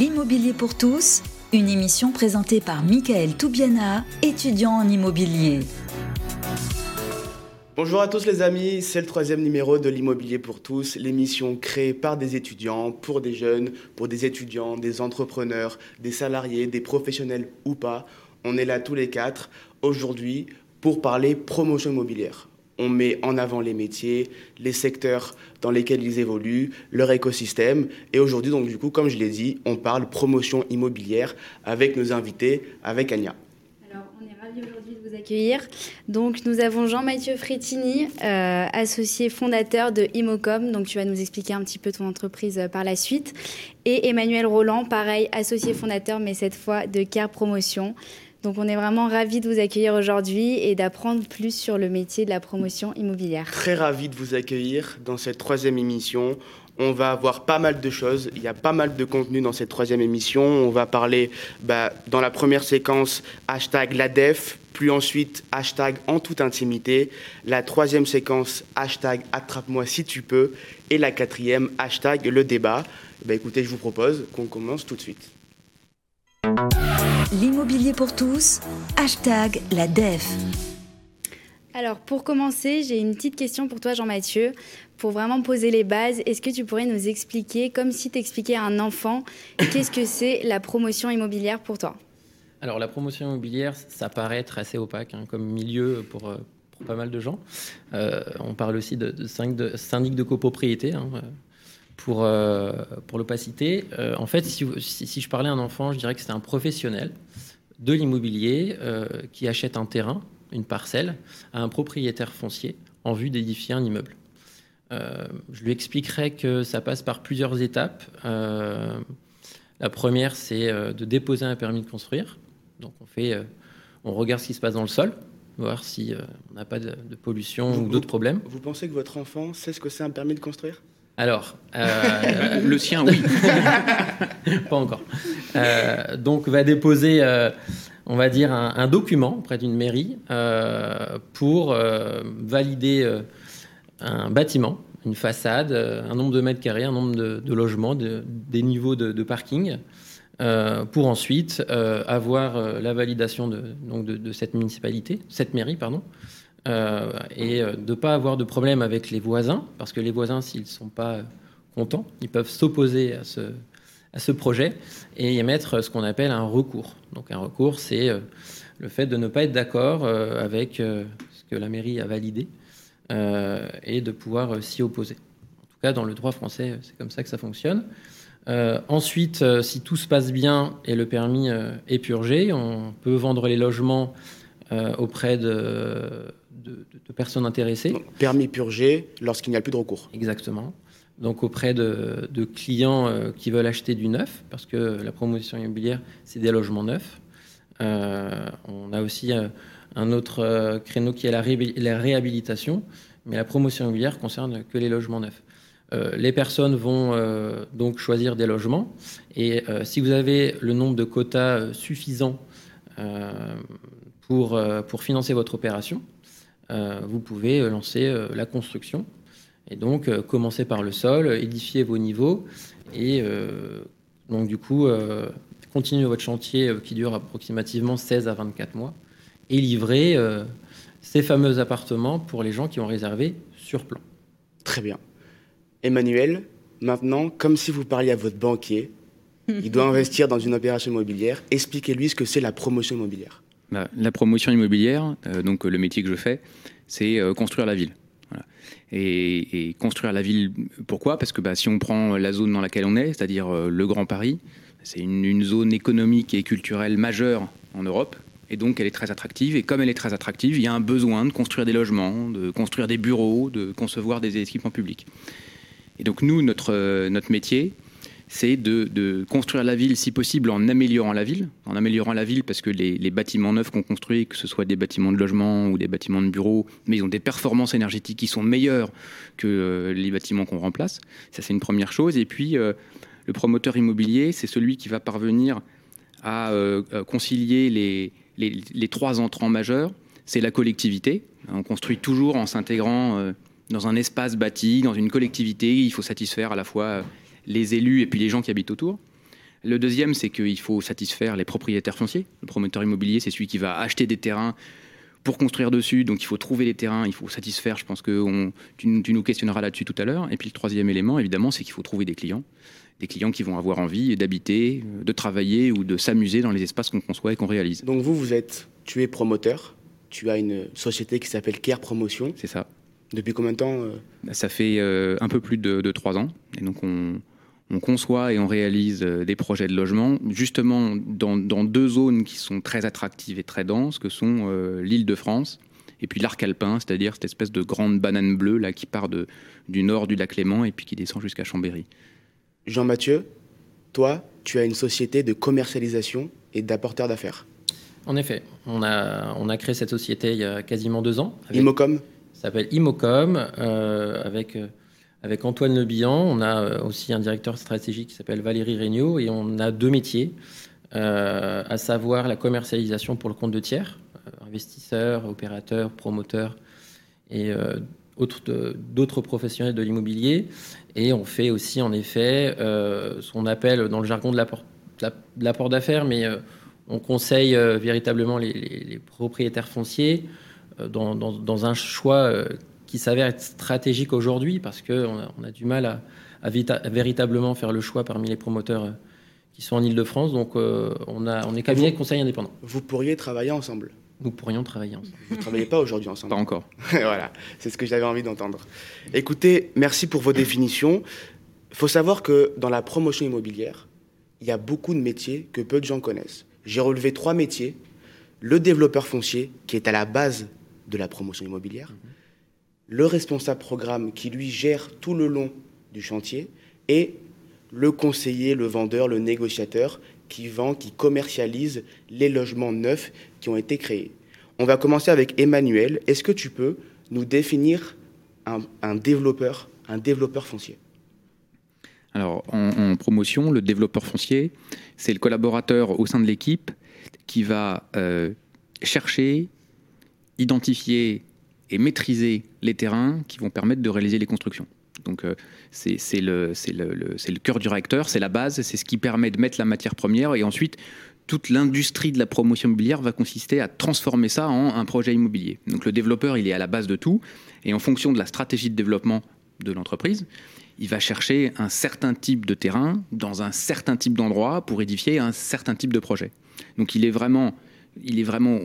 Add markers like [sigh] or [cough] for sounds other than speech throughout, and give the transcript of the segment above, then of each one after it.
L'immobilier pour tous, une émission présentée par Michael Toubiana, étudiant en immobilier. Bonjour à tous les amis, c'est le troisième numéro de l'immobilier pour tous, l'émission créée par des étudiants, pour des jeunes, pour des étudiants, des entrepreneurs, des salariés, des professionnels ou pas. On est là tous les quatre aujourd'hui pour parler promotion immobilière on met en avant les métiers, les secteurs dans lesquels ils évoluent, leur écosystème. Et aujourd'hui, donc du coup, comme je l'ai dit, on parle promotion immobilière avec nos invités, avec Anya. Alors, on est ravis aujourd'hui de vous accueillir. Donc, nous avons Jean-Mathieu Frétini, euh, associé fondateur de Imocom. Donc, tu vas nous expliquer un petit peu ton entreprise euh, par la suite. Et Emmanuel Roland, pareil, associé fondateur, mais cette fois de Car Promotion. Donc on est vraiment ravis de vous accueillir aujourd'hui et d'apprendre plus sur le métier de la promotion immobilière. Très ravi de vous accueillir dans cette troisième émission. On va avoir pas mal de choses. Il y a pas mal de contenu dans cette troisième émission. On va parler bah, dans la première séquence hashtag l'ADEF, puis ensuite hashtag en toute intimité. La troisième séquence hashtag attrape-moi si tu peux. Et la quatrième hashtag le débat. Bah, écoutez, je vous propose qu'on commence tout de suite. L'immobilier pour tous, hashtag la DEF. Alors pour commencer, j'ai une petite question pour toi Jean-Mathieu. Pour vraiment poser les bases, est-ce que tu pourrais nous expliquer, comme si tu expliquais à un enfant, [coughs] qu'est-ce que c'est la promotion immobilière pour toi? Alors la promotion immobilière, ça paraît être assez opaque hein, comme milieu pour, euh, pas mal de gens. Euh, on parle aussi de, de, syndic de copropriété. Hein, pour, euh, pour l'opacité. Euh, en fait, si, si, je parlais à un enfant, je dirais que c'est un professionnel de l'immobilier euh, qui achète un terrain, une parcelle, à un propriétaire foncier en vue d'édifier un immeuble. je lui expliquerai que ça passe par plusieurs étapes. la première, c'est de déposer un permis de construire. Donc, on, fait, on regarde ce qui se passe dans le sol, voir si on n'a pas de, de pollution ou d'autres problèmes. Vous pensez que votre enfant sait ce que c'est un permis de construire? Alors, euh, [laughs] le sien, oui. [laughs] Pas encore. Euh, donc, va déposer, euh, on va dire, un, document auprès d'une mairie pour valider un bâtiment, une façade, un nombre de mètres carrés, un nombre de, logements, des niveaux de, parking, pour ensuite avoir la validation de, donc de, cette municipalité, cette mairie, pardon, euh, et euh, de ne pas avoir de problème avec les voisins, parce que les voisins, s'ils ne sont pas contents, ils peuvent s'opposer à ce, projet et émettre ce qu'on appelle un recours. Donc un recours, c'est euh, le fait de ne pas être d'accord avec ce que la mairie a validé et de pouvoir s'y opposer. En tout cas, dans le droit français, c'est comme ça que ça fonctionne. ensuite, si tout se passe bien et le permis est purgé, on peut vendre les logements auprès de de, personnes intéressées. permis purgé lorsqu'il n'y a plus de recours. Exactement. Donc auprès de, clients euh, qui veulent acheter du neuf, parce que la promotion immobilière, c'est des logements neufs. Euh, on a aussi euh, un autre créneau qui est la, la, réhabilitation, mais la promotion immobilière concerne que les logements neufs. les personnes vont donc choisir des logements, et si vous avez le nombre de quotas suffisant pour, pour financer votre opération, vous pouvez euh, lancer euh, la construction. Et donc, commencer par le sol, édifier vos niveaux et donc du coup, continuer votre chantier qui dure approximativement 16 à 24 mois et livrer ces fameux appartements pour les gens qui ont réservé sur plan. Très bien. Emmanuel, maintenant, comme si vous parliez à votre banquier, il doit [laughs] investir dans une opération immobilière. Expliquez-lui ce que c'est la promotion immobilière. Bah, la promotion immobilière, euh, donc le métier que je fais, c'est euh, construire la ville. Et, construire la ville, pourquoi? Parce que bah, si on prend la zone dans laquelle on est, c'est-à-dire euh, le Grand Paris, c'est une, zone économique et culturelle majeure en Europe. Et donc, elle est très attractive. Et comme elle est très attractive, il y a un besoin de construire des logements, de construire des bureaux, de concevoir des équipements publics. Et donc, nous, notre métier, c'est de, construire la ville, si possible, en améliorant la ville. En améliorant la ville parce que les, bâtiments neufs qu'on construit, que ce soit des bâtiments de logement ou des bâtiments de bureaux, mais ils ont des performances énergétiques qui sont meilleures que euh, les bâtiments qu'on remplace. Ça, c'est une première chose. Et puis, euh, le promoteur immobilier, c'est celui qui va parvenir à euh, concilier les, les, trois entrants majeurs. C'est la collectivité. On construit toujours en s'intégrant dans un espace bâti, dans une collectivité. Il faut satisfaire à la fois les élus et puis les gens qui habitent autour. Le deuxième, c'est qu'il faut satisfaire les propriétaires fonciers. Le promoteur immobilier, c'est celui qui va acheter des terrains pour construire dessus. Donc il faut trouver les terrains, il faut satisfaire. Je pense que tu, tu, nous questionneras là-dessus tout à l'heure. Et puis le troisième élément, évidemment, c'est qu'il faut trouver des clients. Des clients qui vont avoir envie d'habiter, de travailler ou de s'amuser dans les espaces qu'on conçoit et qu'on réalise. Donc vous, vous êtes, tu es promoteur, tu as une société qui s'appelle Care Promotion. C'est ça. Depuis combien de temps euh? Ça fait euh, un peu plus de trois ans. Et donc on, on conçoit et on réalise euh, des projets de logement, justement dans, deux zones qui sont très attractives et très denses, que sont euh, l'île de France et puis l'arc alpin, c'est-à-dire cette espèce de grande banane bleue là, qui part de, du nord du lac Léman et puis qui descend jusqu'à Chambéry. Jean-Mathieu, toi, tu as une société de commercialisation et d'apporteur d'affaires. En effet, on a, on a créé cette société il y a quasiment deux ans. Imocom Ça s'appelle Imocom, euh, avec avec Antoine Le on a euh, aussi un directeur stratégique qui s'appelle Valérie Regnault et on a deux métiers, euh, à savoir la commercialisation pour le compte de tiers, euh, investisseurs, opérateurs, promoteurs et d'autres professionnels de l'immobilier. Et on fait aussi en effet ce qu'on appelle dans le jargon de l'apport d'affaires, mais on conseille véritablement les, propriétaires fonciers dans, un choix qui s'avère être stratégique aujourd'hui parce qu'on a, on a du mal à, véritablement faire le choix parmi les promoteurs euh, qui sont en Ile-de-France. Donc euh, on, a, on est cabinet de conseil indépendant. Vous pourriez travailler ensemble Nous pourrions travailler ensemble. Vous ne travaillez pas aujourd'hui ensemble [laughs] Pas encore. [laughs] voilà, c'est ce que j'avais envie d'entendre. Écoutez, merci pour vos définitions. Il faut savoir que dans la promotion immobilière, il y a beaucoup de métiers que peu de gens connaissent. J'ai relevé trois métiers. Le développeur foncier, qui est à la base de la promotion immobilière. Mhm le responsable programme qui lui gère tout le long du chantier et le conseiller, le vendeur, le négociateur qui vend, qui commercialise les logements neufs qui ont été créés. On va commencer avec Emmanuel. Est-ce que tu peux nous définir un, développeur, foncier? Alors, en, promotion, le développeur foncier, c'est le collaborateur au sein de l'équipe qui va euh, chercher, identifier et maîtriser les terrains qui vont permettre de réaliser les constructions. Donc euh, c'est le, le, cœur du réacteur, c'est la base, c'est ce qui permet de mettre la matière première et ensuite toute l'industrie de la promotion immobilière va consister à transformer ça en un projet immobilier. Donc le développeur, il est à la base de tout et en fonction de la stratégie de développement de l'entreprise, il va chercher un certain type de terrain dans un certain type d'endroit pour édifier un certain type de projet. Donc il est vraiment, il est vraiment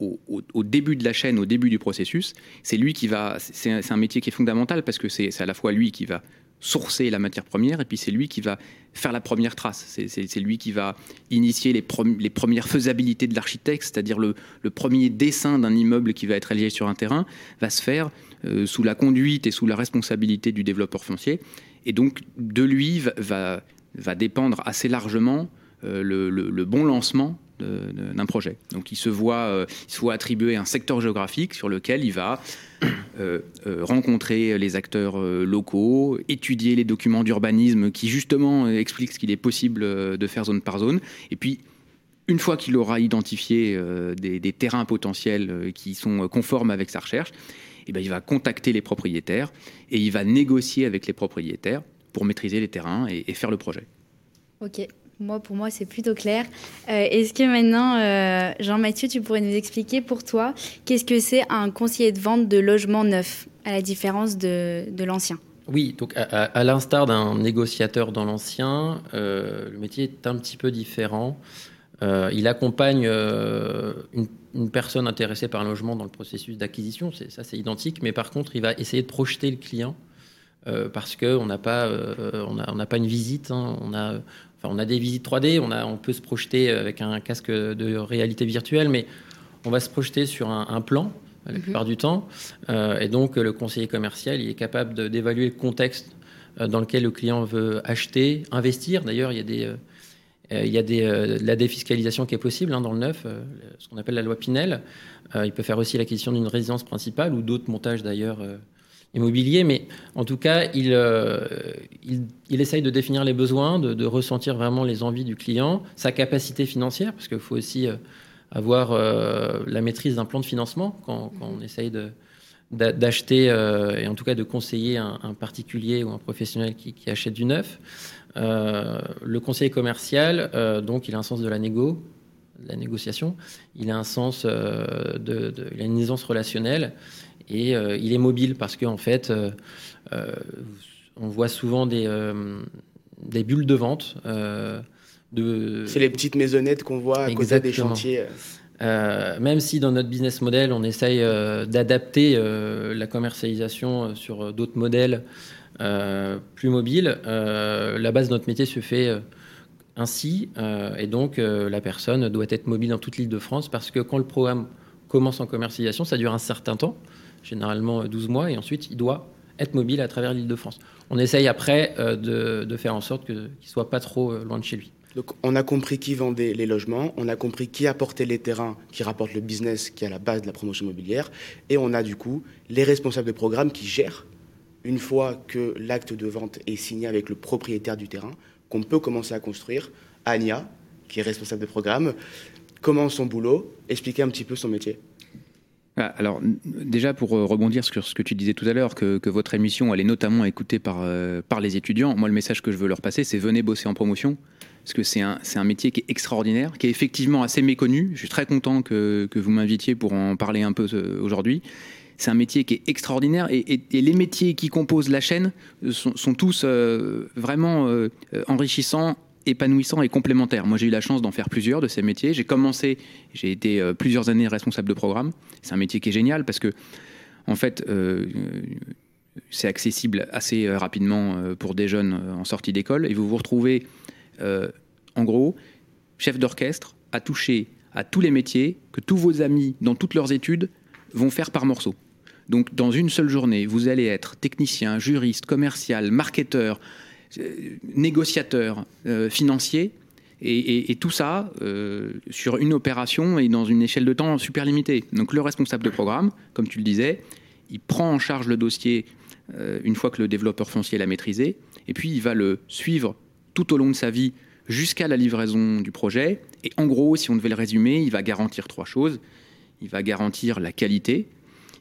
au, début de la chaîne, au début du processus, c'est lui qui va. C'est un, métier qui est fondamental parce que c'est à la fois lui qui va sourcer la matière première et puis c'est lui qui va faire la première trace. C'est lui qui va initier les, premières faisabilités de l'architecte, c'est-à-dire le, premier dessin d'un immeuble qui va être réalisé sur un terrain va se faire euh, sous la conduite et sous la responsabilité du développeur foncier. Et donc de lui va, va, dépendre assez largement euh, le, bon lancement d'un projet. Donc il se voit, euh, il se voit attribuer un secteur géographique sur lequel il va euh, euh, rencontrer les acteurs locaux, étudier les documents d'urbanisme qui justement expliquent ce qu'il est possible de faire zone par zone, et puis une fois qu'il aura identifié des, terrains potentiels qui sont conformes avec sa recherche, eh ben, il va contacter les propriétaires et il va négocier avec les propriétaires pour maîtriser les terrains et, et faire le projet. Ok, moi, pour moi, c'est plutôt clair. Euh, est-ce que maintenant, euh, Jean-Mathieu, tu pourrais nous expliquer pour toi, qu'est-ce que c'est un conseiller de vente de logement neuf, à la différence de, l'ancien? Oui, donc à, l'instar d'un négociateur dans l'ancien, euh, le métier est un petit peu différent. il accompagne une, personne intéressée par un logement dans le processus d'acquisition, ça c'est identique, mais par contre il va essayer de projeter le client parce qu'on n'a pas, on pas une visite, hein. on a on a des visites 3D, on, a, on peut se projeter avec un casque de réalité virtuelle, mais on va se projeter sur un, plan la mhm. plupart du temps. Euh, et donc, le conseiller commercial, il est capable d'évaluer le contexte euh, dans lequel le client veut acheter, investir. D'ailleurs, il y a des, euh, il y a des, la défiscalisation qui est possible hein, dans le neuf, ce qu'on appelle la loi Pinel. il peut faire aussi l'acquisition d'une résidence principale ou d'autres montages d'ailleurs immobilier, mais en tout cas, il, euh, il, essaye de définir les besoins, de, ressentir vraiment les envies du client, sa capacité financière, parce qu'il faut aussi euh, avoir euh, la maîtrise d'un plan de financement quand, on essaye d'acheter et en tout cas de conseiller un, particulier ou un professionnel qui, achète du neuf. le conseiller commercial, donc, il a un sens de la la négociation. Il a un sens de, de, il a une aisance relationnelle et il est mobile parce qu'en en fait, on voit souvent des, des bulles de vente. Euh, de... C'est les petites maisonnettes qu'on voit à côté des chantiers. Euh, même si dans notre business model, on essaye euh, d'adapter la commercialisation sur d'autres modèles plus mobiles, la base de notre métier se fait ainsi. et donc, la personne doit être mobile dans toute l'île de France parce que quand le programme commence en commercialisation, ça dure un certain temps, généralement 12 mois, et ensuite, il doit être mobile à travers l'île de France. On essaye après euh, de, faire en sorte qu'il ne soit pas trop euh, loin de chez lui. Donc on a compris qui vendait les logements, on a compris qui apportait les terrains, qui rapportent le business, qui est à la base de la promotion immobilière, et on a du coup les responsables de programme qui gèrent, une fois que l'acte de vente est signé avec le propriétaire du terrain, qu'on peut commencer à construire. Ania, qui est responsable de programme, commence son boulot, expliquer un petit peu son métier. Ah, alors déjà pour euh, rebondir sur ce que tu disais tout à l'heure, que, votre émission elle est notamment écoutée par, euh, par les étudiants, moi le message que je veux leur passer c'est venez bosser en promotion, parce que c'est un, un, métier qui est extraordinaire, qui est effectivement assez méconnu. Je suis très content que, que vous m'invitiez pour en parler un peu euh, aujourd'hui. C'est un métier qui est extraordinaire et, les métiers qui composent la chaîne sont, sont tous vraiment enrichissants épanouissant et complémentaire. Moi, j'ai eu la chance d'en faire plusieurs de ces métiers. J'ai commencé, j'ai été euh, plusieurs années responsable de programme. C'est un métier qui est génial parce que, en fait, euh, c'est accessible assez euh, rapidement pour des jeunes en sortie d'école et vous vous retrouvez, en gros, chef d'orchestre à toucher à tous les métiers que tous vos amis dans toutes leurs études vont faire par morceaux. Donc, dans une seule journée, vous allez être technicien, juriste, commercial, marketeur, négociateur euh, financier. Et, tout ça euh, sur une opération et dans une échelle de temps super limitée. Donc le responsable de programme, comme tu le disais, il prend en charge le dossier une fois que le développeur foncier l'a maîtrisé, et puis il va le suivre tout au long de sa vie jusqu'à la livraison du projet. Et en gros, si on devait le résumer, il va garantir trois choses. Il va garantir la qualité,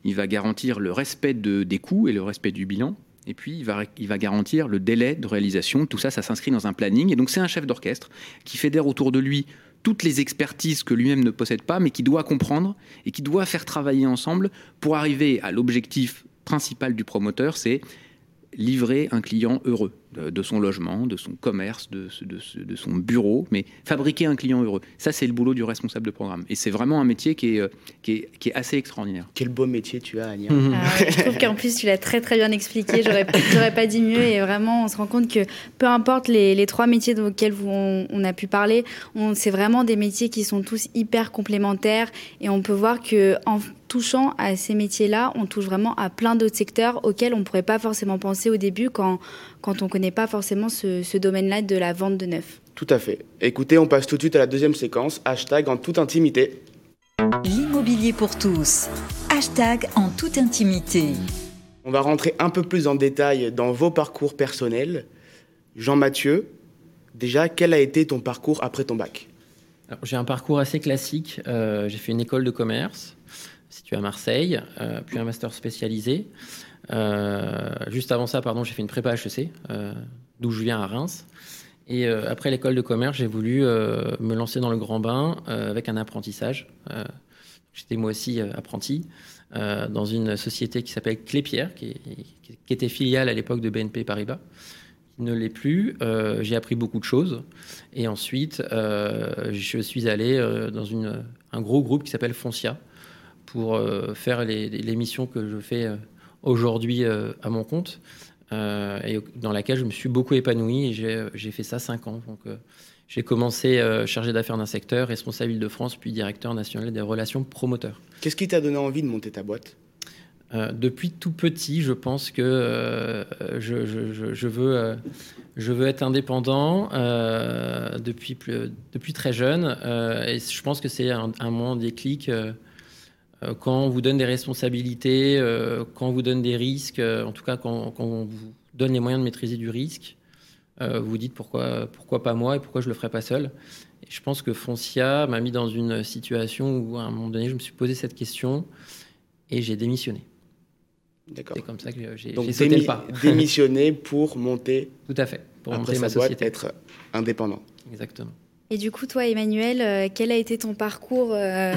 il va garantir le respect de, des coûts et le respect du bilan, et puis il va, garantir le délai de réalisation. Tout ça, ça s'inscrit dans un planning. Et donc c'est un chef d'orchestre qui fédère autour de lui toutes les expertises que lui-même ne possède pas, mais qui doit comprendre et qui doit faire travailler ensemble pour arriver à l'objectif principal du promoteur, c'est livrer un client heureux de, son logement, de son commerce, de, de, son bureau, mais fabriquer un client heureux. Ça, c'est le boulot du responsable de programme. Et c'est vraiment un métier qui est, euh, qui est, qui est, assez extraordinaire. Quel beau métier tu as, Ania. Ah je trouve qu'en plus, tu l'as très très bien expliqué. J'aurais pas dit mieux. Et vraiment, on se rend compte que peu importe les, les trois métiers auxquels vous, on, a pu parler, c'est vraiment des métiers qui sont tous hyper complémentaires. Et on peut voir que en touchant à ces métiers-là, on touche vraiment à plein d'autres secteurs auxquels on ne pourrait pas forcément penser au début quand, quand on ne connaît pas forcément ce, domaine-là de la vente de neuf. Tout à fait. Écoutez, on passe tout de suite à la deuxième séquence, hashtag en toute intimité. L'immobilier pour tous, hashtag en toute intimité. On va rentrer un peu plus en détail dans vos parcours personnels. Jean-Mathieu, déjà, quel a été ton parcours après ton bac? J'ai un parcours assez classique. Euh, j'ai fait une école de commerce située à Marseille, euh, puis un master spécialisé. Euh, juste avant ça, pardon, j'ai fait une prépa HEC, euh, d'où je viens à Reims. Et euh, après l'école de commerce, j'ai voulu me lancer dans le grand bain avec un apprentissage. J'étais moi aussi apprenti dans une société qui s'appelle Clépierre, qui, était filiale à l'époque de BNP Paribas. Il ne l'est plus. j'ai appris beaucoup de choses. Et ensuite, je suis allé dans un gros groupe qui s'appelle Foncia pour faire les, missions que je fais aujourd'hui euh, à mon compte, euh, et dans laquelle je me suis beaucoup épanoui. Et j'ai fait ça cinq ans. Donc, euh, j'ai commencé chargé d'affaires d'un secteur, responsable de France, puis directeur national des relations promoteurs. Qu'est-ce qui t'a donné envie de monter ta boîte? Depuis tout petit, je pense que je, je, je, veux, je veux être indépendant depuis, plus, depuis très jeune. et je pense que c'est un, un moment déclic euh, quand on vous donne des responsabilités, euh, quand on vous donne des risques, euh, en tout cas quand, on vous donne les moyens de maîtriser du risque, vous vous dites pourquoi, pourquoi pas moi et pourquoi je ne le ferai pas seul. Et je pense que Foncia m'a mis dans une situation où à un moment donné je me suis posé cette question et j'ai démissionné. D'accord. C'est comme ça que j'ai Donc sauté le démi- pas. [laughs] démissionner pour monter Tout à fait. Pour après monter ma sa boîte, société. être indépendant. Exactement. Et du coup, toi, Emmanuel, euh, quel a été ton parcours euh,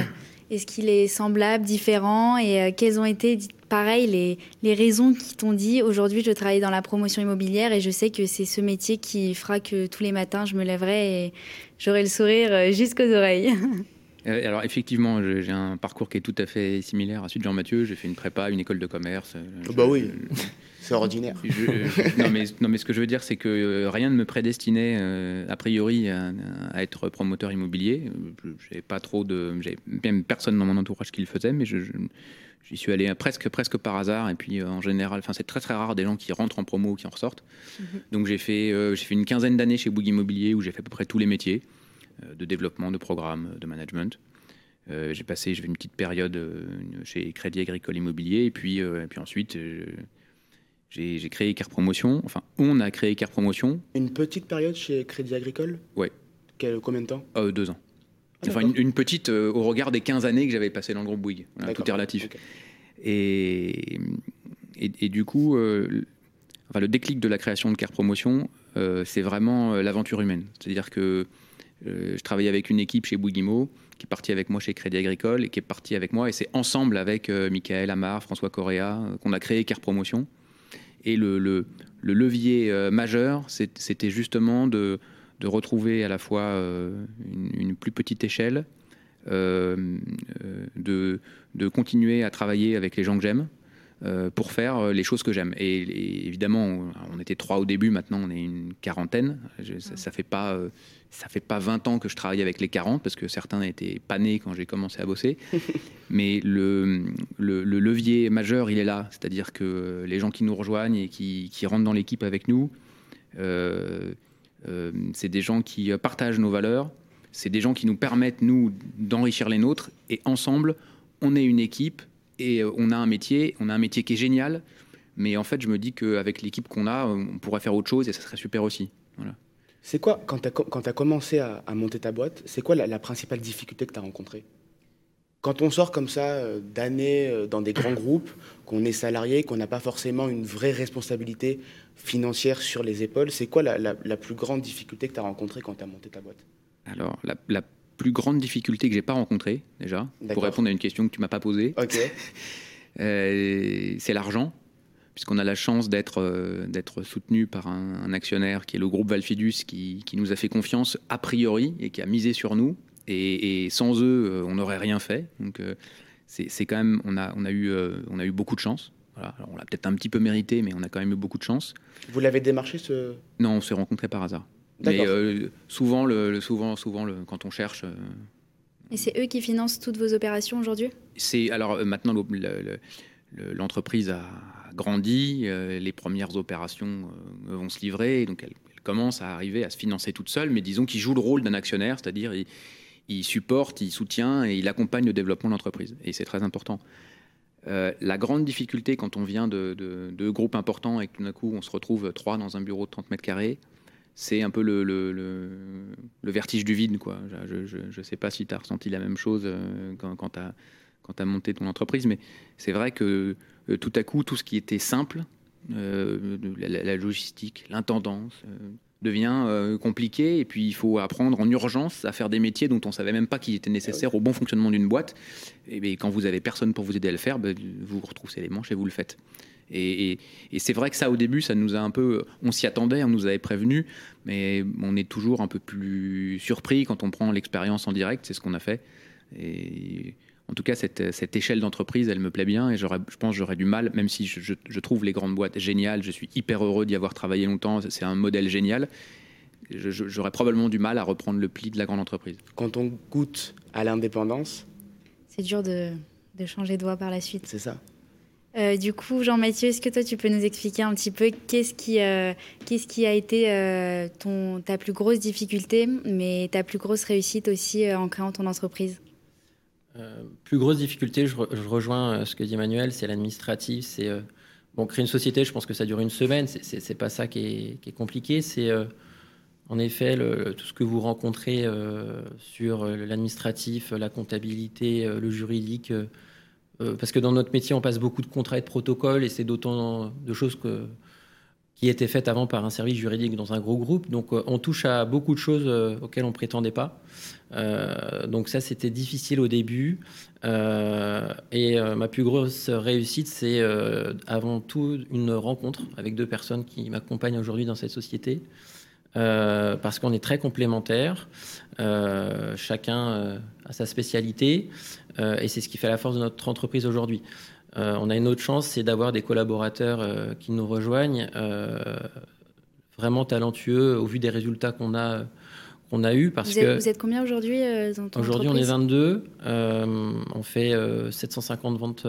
Est-ce qu'il est semblable, différent Et euh, quelles ont été, pareil, les, les raisons qui t'ont dit aujourd'hui, je travaille dans la promotion immobilière et je sais que c'est ce métier qui fera que tous les matins, je me lèverai et j'aurai le sourire euh, jusqu'aux oreilles? [laughs] Alors effectivement, j'ai un parcours qui est tout à fait similaire à celui de Jean-Mathieu. J'ai fait une prépa, une école de commerce. euh, je- bah oui. [laughs] C'est ordinaire. je- je- non, mais, non, mais ce que je veux dire, c'est que euh, rien ne me prédestinait euh, a priori à, à être promoteur immobilier. Je n'avais pas trop de, j'avais même personne dans mon entourage qui le faisait, mais je, je- j'y suis allé presque presque par hasard. Et puis euh, en général, enfin c'est très très rare des gens qui rentrent en promo ou qui en ressortent. Donc j'ai fait euh, j'ai fait une quinzaine d'années chez Bouygues Immobilier où j'ai fait à peu près tous les métiers euh, de développement, de programme, de management. Euh, j'ai passé j'ai fait une petite période euh, chez Crédit Agricole Immobilier et puis euh, et puis ensuite euh, j'ai créé Car Promotion. Enfin, on a créé Car Promotion. Une petite période chez Crédit Agricole. Quel, combien de temps? Euh, deux ans. Ah, enfin, une, une petite euh, au regard des 15 années que j'avais passées dans le groupe Bouygues. Voilà, tout est relatif. Et, et, et du coup, euh, le- enfin, le déclic de la création de Car Promotion, euh, c'est vraiment euh, l'aventure humaine. C'est-à-dire que euh, je travaillais avec une équipe chez Bouygues Immo qui est partie avec moi chez Crédit Agricole et qui est partie avec moi. Et c'est ensemble avec euh, Michael Amar, François Correa, euh, qu'on a créé Car Promotion. Et le, le- le levier euh, majeur, c'était justement de, de retrouver à la fois euh, une, une plus petite échelle, euh, euh, de, de continuer à travailler avec les gens que j'aime euh, pour faire euh, les choses que j'aime. Et, et évidemment, on, on était trois au début, maintenant on est une quarantaine. Je- ça, ça fait pas, euh, ça fait pas 20 ans que je travaille avec les 40 parce que certains étaient pas nés quand j'ai commencé à bosser. [laughs] Mais le, le, le levier majeur, il est là. C'est-à-dire que les gens qui nous rejoignent et qui, qui rentrent dans l'équipe avec nous, euh, euh, c'est des gens qui partagent nos valeurs, c'est des gens qui nous permettent, nous, d'enrichir les nôtres, et ensemble, on est une équipe, et euh, on a un métier, on a un métier qui est génial, mais en fait, je me dis qu'avec l'équipe qu'on a, on pourrait faire autre chose, et ça serait super aussi. Voilà. C'est quoi, quand tu as, commencé à, à monter ta boîte, c'est quoi la, la principale difficulté que tu as rencontrée? Quand on sort comme ça euh, d'années euh, dans des grands groupes, qu'on est salarié, qu'on n'a pas forcément une vraie responsabilité financière sur les épaules, c'est quoi la, la- la plus grande difficulté que tu as rencontrée quand tu as monté ta boîte? Alors, la, plus grande difficulté que j'ai pas rencontrée, déjà, pour répondre à une question que tu m'as pas posée, [laughs] Euh, c'est l'argent, puisqu'on a la chance d'être euh, d'être soutenu par un, un actionnaire qui est le groupe Valfidus, qui, qui nous a fait confiance a priori et qui a misé sur nous. Et, et sans eux, euh, on n'aurait rien fait. Donc euh, c'est quand même, on a, on a, eu, euh, on a eu beaucoup de chance. Voilà. Alors, on l'a peut-être un petit peu mérité, mais on a quand même eu beaucoup de chance. vous l'avez démarché ce... Non, on s'est rencontrés par hasard. Mais D'accord. euh, souvent, le, le- souvent, souvent le, quand on cherche, euh, Et c'est eux qui financent toutes vos opérations aujourd'hui? C'est alors euh, maintenant le- le- le- le- l'entreprise a grandi, euh, les premières opérations euh, vont se livrer, donc elle, elle commence à arriver à se financer toute seule, mais disons qu'il joue le rôle d'un actionnaire, c'est-à-dire il, il supporte, il soutient et il accompagne le développement de l'entreprise, et c'est très important. Euh, la grande difficulté quand on vient de, de- groupes importants et que tout d'un coup on se retrouve trois dans un bureau de 30 mètres carrés, c'est un peu le, vertige du vide. Je ne sais pas si tu as ressenti la même chose euh, quand, quand tu as, monté ton entreprise, mais c'est vrai que euh, tout à coup, tout ce qui était simple, euh, la, logistique, l'intendance, euh, devient compliqué. Et puis, il faut apprendre en urgence à faire des métiers dont on ne savait même pas qu'ils étaient nécessaires au bon fonctionnement d'une boîte. Et bien, quand vous avez personne pour vous aider à le faire, ben, vous vous retroussez les manches et vous le faites. Et c'est vrai que ça, au début, ça nous a un peu. On s'y attendait, on nous avait prévenu, mais on est toujours un peu plus surpris quand on prend l'expérience en direct. C'est ce qu'on a fait. Et en tout cas, cette, cette échelle d'entreprise, elle me plaît bien et je pense que j'aurais du mal, même si je, je- je trouve les grandes boîtes géniales, je suis hyper heureux d'y avoir travaillé longtemps, c'est un modèle génial. J'aurais probablement du mal à reprendre le pli de la grande entreprise. Quand on goûte à l'indépendance, C'est dur de, de changer de voie par la suite. c'est ça. Euh, du coup, Jean-Mathieu, est-ce que toi, tu peux nous expliquer un petit peu qu'est-ce qui, euh, qu'est-ce qui a été euh, ton, ta plus grosse difficulté, mais ta plus grosse réussite aussi euh, en créant ton entreprise? Plus grosse difficulté, je, re- je rejoins euh, ce que dit Emmanuel, c'est l'administratif. C'est euh, bon, créer une société, je pense que ça dure une semaine. C'est- pas ça qui est, compliqué. C'est euh, en effet tout ce que vous rencontrez euh, sur euh, l'administratif, la comptabilité, euh, le juridique. euh, parce que dans notre métier, on passe beaucoup de contrats et de protocoles, et c'est d'autant de choses que, qui étaient faites avant par un service juridique dans un gros groupe. Donc on touche à beaucoup de choses auxquelles on ne prétendait pas. donc ça, c'était difficile au début. et ma plus grosse réussite, c'est avant tout une rencontre avec deux personnes qui m'accompagnent aujourd'hui dans cette société. Euh, parce qu'on est très complémentaires. Euh, chacun euh, a sa spécialité et c'est ce qui fait la force de notre entreprise aujourd'hui. On a une autre chance, c'est d'avoir des collaborateurs qui nous rejoignent, vraiment talentueux au vu des résultats qu'on a qu'on a eu parce vous êtes, que vous êtes combien aujourd'hui Aujourd'hui, on est 22. on fait 750 ventes.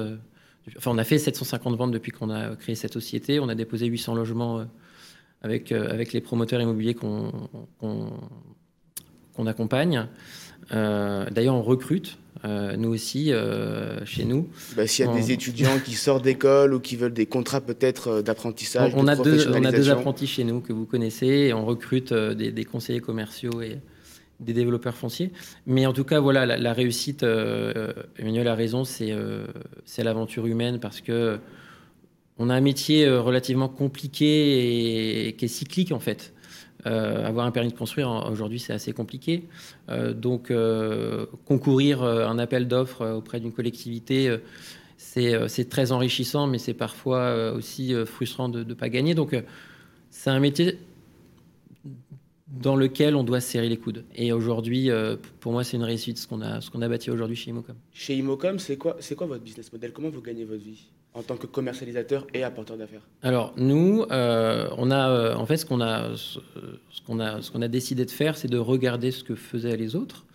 enfin, on a fait 750 ventes depuis qu'on a créé cette société. On a déposé 800 logements avec, euh, avec les promoteurs immobiliers qu'on qu'on accompagne. Euh, d'ailleurs, on recrute, euh, nous aussi, chez nous. Bah, S'il y a des [laughs] étudiants qui sortent d'école ou qui veulent des contrats peut-être d'apprentissage, on, a deux, on a deux apprentis chez nous que vous connaissez et on recrute des, des, conseillers commerciaux et des développeurs fonciers. Mais en tout cas, voilà, la, la réussite, Emmanuel a raison, c'est l'aventure humaine parce que on a un métier euh, relativement compliqué et qui est cyclique en fait. Euh, avoir un permis de construire aujourd'hui c'est assez compliqué. Euh, donc concourir un appel d'offres auprès d'une collectivité, c'est très enrichissant, mais c'est parfois aussi frustrant de ne pas gagner. Donc c'est un métier dans lequel on doit serrer les coudes. Et aujourd'hui, pour moi, c'est une réussite ce qu'on a, a bâti aujourd'hui chez Imocom. Chez Imocom, c'est quoi, c'est quoi votre business model? Comment vous gagnez votre vie? En tant que commercialisateur et apporteur d'affaires Alors nous, euh, on a euh, en fait ce qu'on a, ce, qu'on a, ce qu'on a décidé de faire, c'est de regarder ce que faisaient les autres.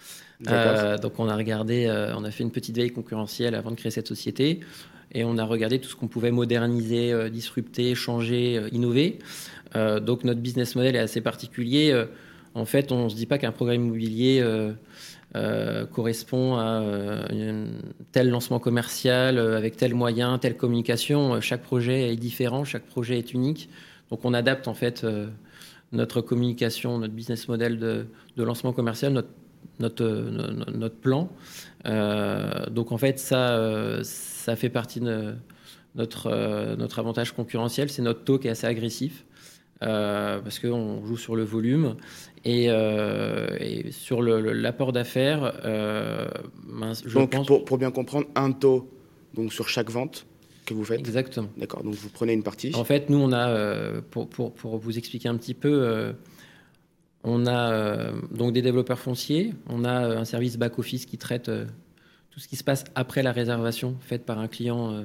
Euh, donc on a regardé, on a fait une petite veille concurrentielle avant de créer cette société et on a regardé tout ce qu'on pouvait moderniser, disrupter, changer, innover. donc notre business model est assez particulier. en fait, on ne se dit pas qu'un programme immobilier euh, correspond à euh, tel lancement commercial euh, avec tel moyen, telle communication. Chaque projet est différent, chaque projet est unique. Donc on adapte en fait notre communication, notre business model de, lancement commercial, notre, plan. donc en fait, ça, fait partie de notre, avantage concurrentiel. C'est notre taux qui est assez agressif. Parce qu'on joue sur le volume et, euh, sur l'apport d'affaires. Euh, donc, pense... pour, bien comprendre, un taux donc sur chaque vente que vous faites Exactement. D'accord, donc vous prenez une partie. En fait, nous, on a, pour, pour, pour, vous expliquer un petit peu, on a donc des développeurs fonciers, on a un service back-office qui traite tout ce qui se passe après la réservation faite par un client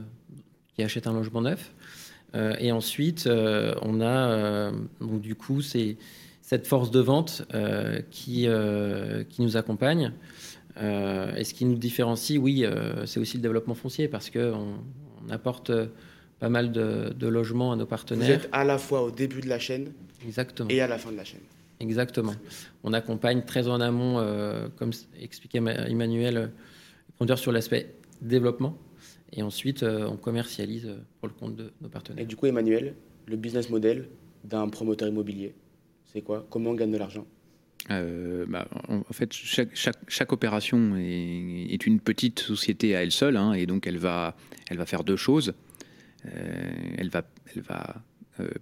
qui achète un logement neuf. Euh, et ensuite, euh, on a euh, donc du coup c'est cette force de vente qui, qui nous accompagne. et ce qui nous différencie, oui, c'est aussi le développement foncier parce qu'on on apporte pas mal de, logements à nos partenaires. Vous êtes à la fois au début de la chaîne Exactement. et à la fin de la chaîne. Exactement. On accompagne très en amont, comme expliquait Emmanuel, sur l'aspect développement. Et ensuite, euh, on commercialise euh, pour le compte de nos partenaires. Et du coup, Emmanuel, le business model d'un promoteur immobilier, c'est quoi? Comment on gagne de l'argent? Euh, bah, en, fait, chaque, opération est, une petite société à elle seule, hein, et donc elle va, elle va faire deux choses. elle va, elle va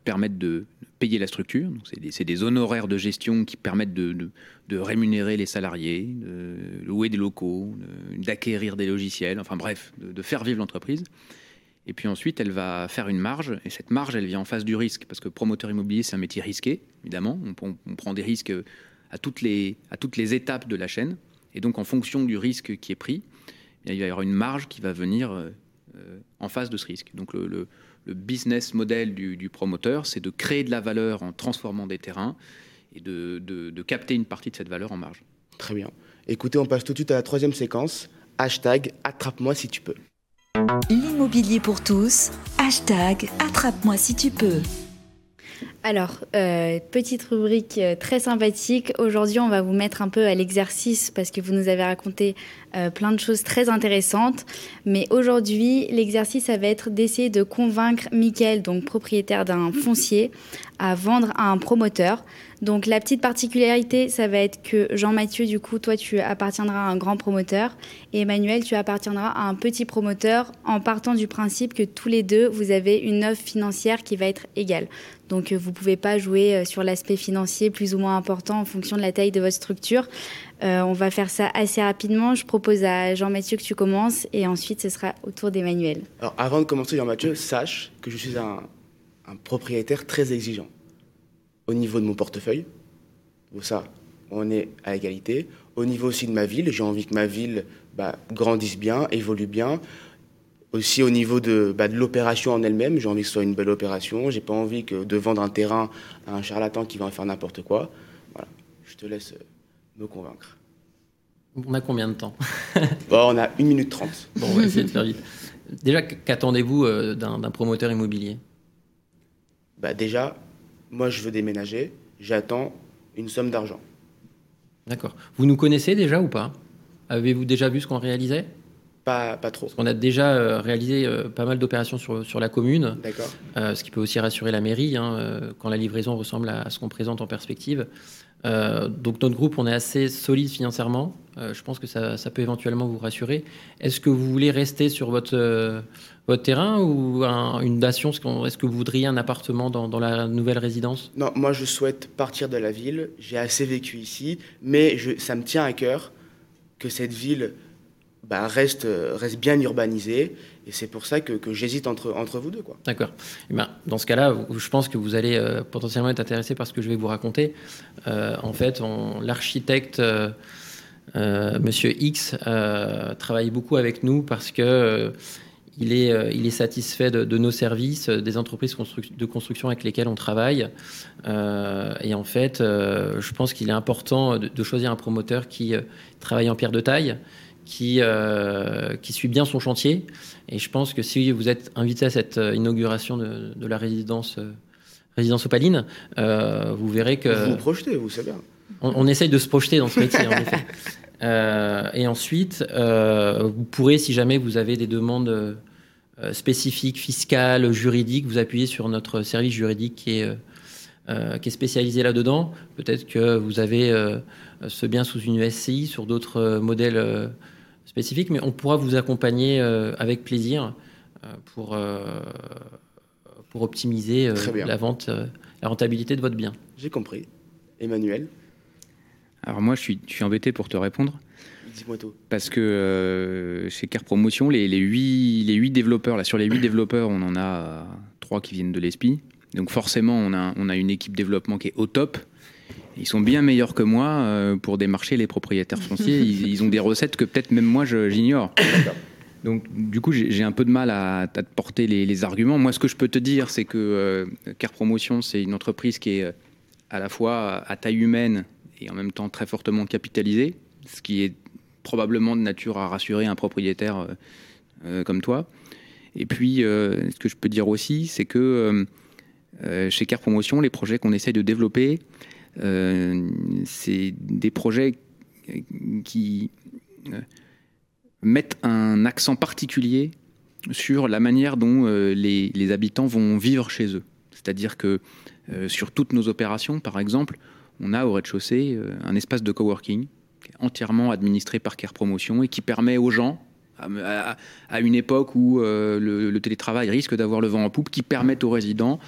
permettre de payer la structure. C'est des, honoraires de gestion qui permettent de, rémunérer les salariés, de louer des locaux, d'acquérir des logiciels, enfin bref, de, faire vivre l'entreprise. Et puis ensuite, elle va faire une marge, et cette marge, elle vient en face du risque, parce que promoteur immobilier, c'est un métier risqué, évidemment. On, prend des risques à toutes, les, à toutes les étapes de la chaîne, et donc en fonction du risque qui est pris, il va y avoir une marge qui va venir euh, en face de ce risque. Donc le le business model du, promoteur, c'est de créer de la valeur en transformant des terrains et de, capter une partie de cette valeur en marge. Très bien. Écoutez, on passe tout de suite à la troisième séquence. Hashtag attrape-moi si tu peux. L'immobilier pour tous. Hashtag attrape-moi si tu peux. Alors, euh, petite rubrique euh, très sympathique. Aujourd'hui, on va vous mettre un peu à l'exercice parce que vous nous avez raconté euh, plein de choses très intéressantes. Mais aujourd'hui, l'exercice, ça va être d'essayer de convaincre Mickaël, donc propriétaire d'un foncier, à vendre à un promoteur. Donc la petite particularité, ça va être que Jean-Mathieu, du coup, toi, tu appartiendras à un grand promoteur et Emmanuel, tu appartiendras à un petit promoteur en partant du principe que tous les deux, vous avez une offre financière qui va être égale. Donc vous ne pouvez pas jouer sur l'aspect financier plus ou moins important en fonction de la taille de votre structure. Euh, on va faire ça assez rapidement. Je propose à Jean-Mathieu que tu commences et ensuite ce sera au tour d'Emmanuel. Alors avant de commencer, Jean-Mathieu, sache que je suis un, un, propriétaire très exigeant au niveau de mon portefeuille. Pour ça, on est à égalité. Au niveau aussi de ma ville, j'ai envie que ma ville bah, grandisse bien, évolue bien. Aussi au niveau de, bah, de l'opération en elle-même, j'ai envie que ce soit une belle opération. J'ai pas envie que de vendre un terrain à un charlatan qui va en faire n'importe quoi. Voilà, je te laisse me convaincre. On a combien de temps? Bon, On a 1 minute 30. Bon, on va essayer de faire vite. Déjà, qu'attendez-vous euh, d'un promoteur immobilier? Bah Déjà, moi je veux déménager, j'attends une somme d'argent. D'accord. Vous nous connaissez déjà ou pas? Avez-vous déjà vu ce qu'on réalisait? Pas, pas, trop. On a déjà euh, réalisé euh, pas mal d'opérations sur, sur la commune, euh, ce qui peut aussi rassurer la mairie hein, quand la livraison ressemble à, ce qu'on présente en perspective. donc notre groupe, on est assez solide financièrement. je pense que ça, ça, peut éventuellement vous rassurer. Est-ce que vous voulez rester sur votre, votre terrain ou une dation Est-ce que vous voudriez un appartement dans, dans, la nouvelle résidence? Non, moi je souhaite partir de la ville. J'ai assez vécu ici, mais je, ça me tient à cœur que cette ville bah, reste, reste bien urbanisé. Et c'est pour ça que, j'hésite entre, entre vous deux. D'accord. Eh ben, dans ce cas-là, je pense que vous allez euh, potentiellement être intéressé par ce que je vais vous raconter. Euh, en fait, l'architecte euh, Monsieur X travaille beaucoup avec nous parce que il est, il est satisfait de, nos services, des entreprises de construction avec lesquelles on travaille. et en fait, je pense qu'il est important de, choisir un promoteur qui travaille en pierre de taille qui, euh, qui suit bien son chantier. Et je pense que si vous êtes invité à cette euh, inauguration de, de la résidence, euh, résidence opaline, euh, vous verrez que... Vous vous projetez, vous savez. On, on, essaye de se projeter dans ce métier, en effet. [laughs] Et ensuite, vous pourrez, si jamais vous avez des demandes spécifiques, fiscales, juridiques, vous appuyer sur notre service juridique qui est, qui est spécialisé là-dedans. Peut-être que vous avez ce bien sous une SCI, sur d'autres modèles spécifique, mais on pourra vous accompagner euh, avec plaisir euh, pour, euh, pour optimiser la vente, la rentabilité de votre bien. J'ai compris. Emmanuel? Alors moi, je suis, je suis embêté pour te répondre. Dis-moi tout. Parce que chez Car Promotion, les, les, 8, les 8 développeurs, là, sur les 8 développeurs, on en a 3 qui viennent de l'ESPI. Donc forcément, on a, on a une équipe développement qui est au top. Ils sont bien meilleurs que moi euh, pour démarcher les propriétaires fonciers. ils, [laughs] ont des recettes que peut-être même moi j'ignore. Donc, du coup, j'ai un peu de mal à, te porter les, arguments. Moi, ce que je peux te dire, c'est que euh, Car Promotion, c'est une entreprise qui est euh, à la fois à taille humaine et en même temps très fortement capitalisée, ce qui est probablement de nature à rassurer un propriétaire comme toi. Et puis, ce que je peux dire aussi, c'est que chez Car Promotion, les projets qu'on essaye de développer, euh, c'est des projets qui euh, mettent un accent particulier sur la manière dont euh, les, habitants vont vivre chez eux. C'est-à-dire que sur toutes nos opérations, par exemple, on a au rez-de-chaussée un espace de coworking entièrement administré par Care Promotion et qui permet aux gens, à, à une époque où le, le, télétravail risque d'avoir le vent en poupe, qui permettent aux résidents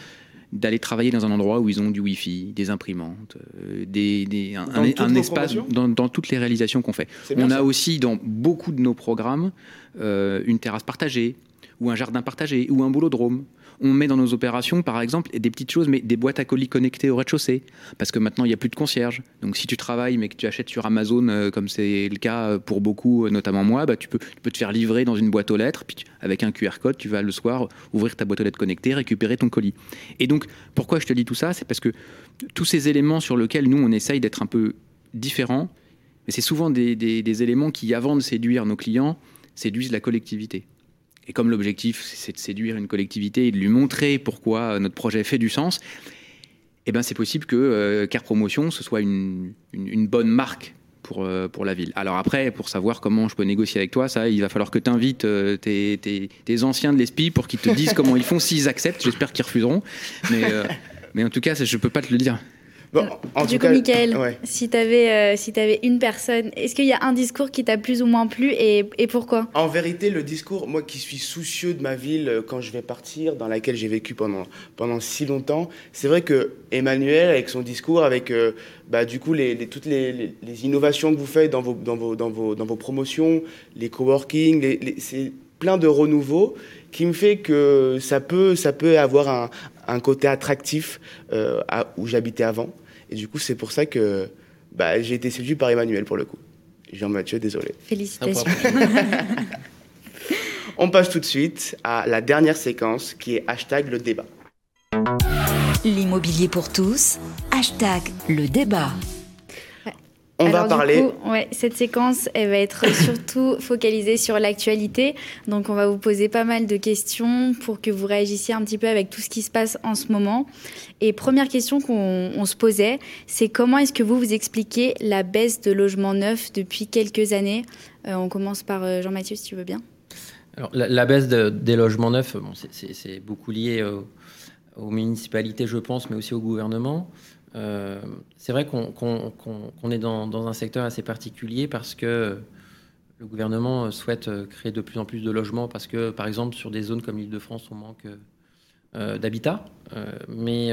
d'aller travailler dans un endroit où ils ont du Wi-Fi, des imprimantes, euh, des, des, un, un, espace dans, dans, toutes les réalisations qu'on fait. On a aussi dans beaucoup de nos programmes euh, une terrasse partagée, ou un jardin partagé, ou un boulodrome on met dans nos opérations, par exemple, des petites choses, mais des boîtes à colis connectées au rez-de-chaussée. Parce que maintenant, il n'y a plus de concierge. Donc, si tu travailles, mais que tu achètes sur Amazon, euh, comme c'est le cas euh, pour beaucoup, euh, notamment moi, bah, tu, peux, te faire livrer dans une boîte aux lettres. Puis, avec un QR code, tu vas le soir ouvrir ta boîte aux lettres connectée, récupérer ton colis. Et donc, pourquoi je te dis tout ça? C'est parce que tous ces éléments sur lesquels nous, on essaye d'être un peu différents, mais c'est souvent des éléments qui, avant de séduire nos clients, séduisent la collectivité. Et comme l'objectif, c'est de séduire une collectivité et de lui montrer pourquoi notre projet fait du sens, eh ben c'est possible que euh, Care Promotion ce soit une, bonne marque pour, euh, pour la ville. Alors après, pour savoir comment je peux négocier avec toi, ça, il va falloir que tu invites euh, tes, anciens de l'ESPI pour qu'ils te disent comment ils font, s'ils acceptent. J'espère qu'ils refuseront. Mais, mais en tout cas, je ne peux pas te le dire. Bon, en du coup, cas, Michael, si tu avais, euh, si avais une personne, est-ce qu'il y a un discours qui t'a plus ou moins plu et, et, pourquoi? En vérité, le discours, moi qui suis soucieux de ma ville euh, quand je vais partir, dans laquelle j'ai vécu pendant, pendant si longtemps, c'est vrai que Emmanuel, avec son discours, avec euh, bah, du coup les, toutes les, les, innovations que vous faites dans vos, dans vos, dans vos, dans vos promotions, les coworking, c'est plein de renouveau qui me fait que ça peut, ça peut avoir un, un côté attractif à, où j'habitais avant. Et du coup, c'est pour ça que bah, j'ai été séduit par Emmanuel pour le coup. Jean-Mathieu, désolé. Félicitations. [laughs] On passe tout de suite à la dernière séquence qui est hashtag le débat. L'immobilier pour tous, hashtag le débat. On va parler. ouais, cette séquence, elle va être [coughs] surtout focalisée sur l'actualité. Donc, on va vous poser pas mal de questions pour que vous réagissiez un petit peu avec tout ce qui se passe en ce moment. Et première question qu'on se posait, c'est comment est-ce que vous vous expliquez la baisse de logements neufs depuis quelques années? Euh, On commence par euh, Jean-Mathieu, si tu veux bien. Alors, la, baisse des logements neufs, bon, c'est beaucoup lié aux municipalités, je pense, mais aussi au gouvernement. Euh, c'est vrai qu'on est dans, un secteur assez particulier parce que le gouvernement souhaite créer de plus en plus de logements parce que, par exemple, sur des zones comme l'Île-de-France, on manque euh, d'habitat. Euh, mais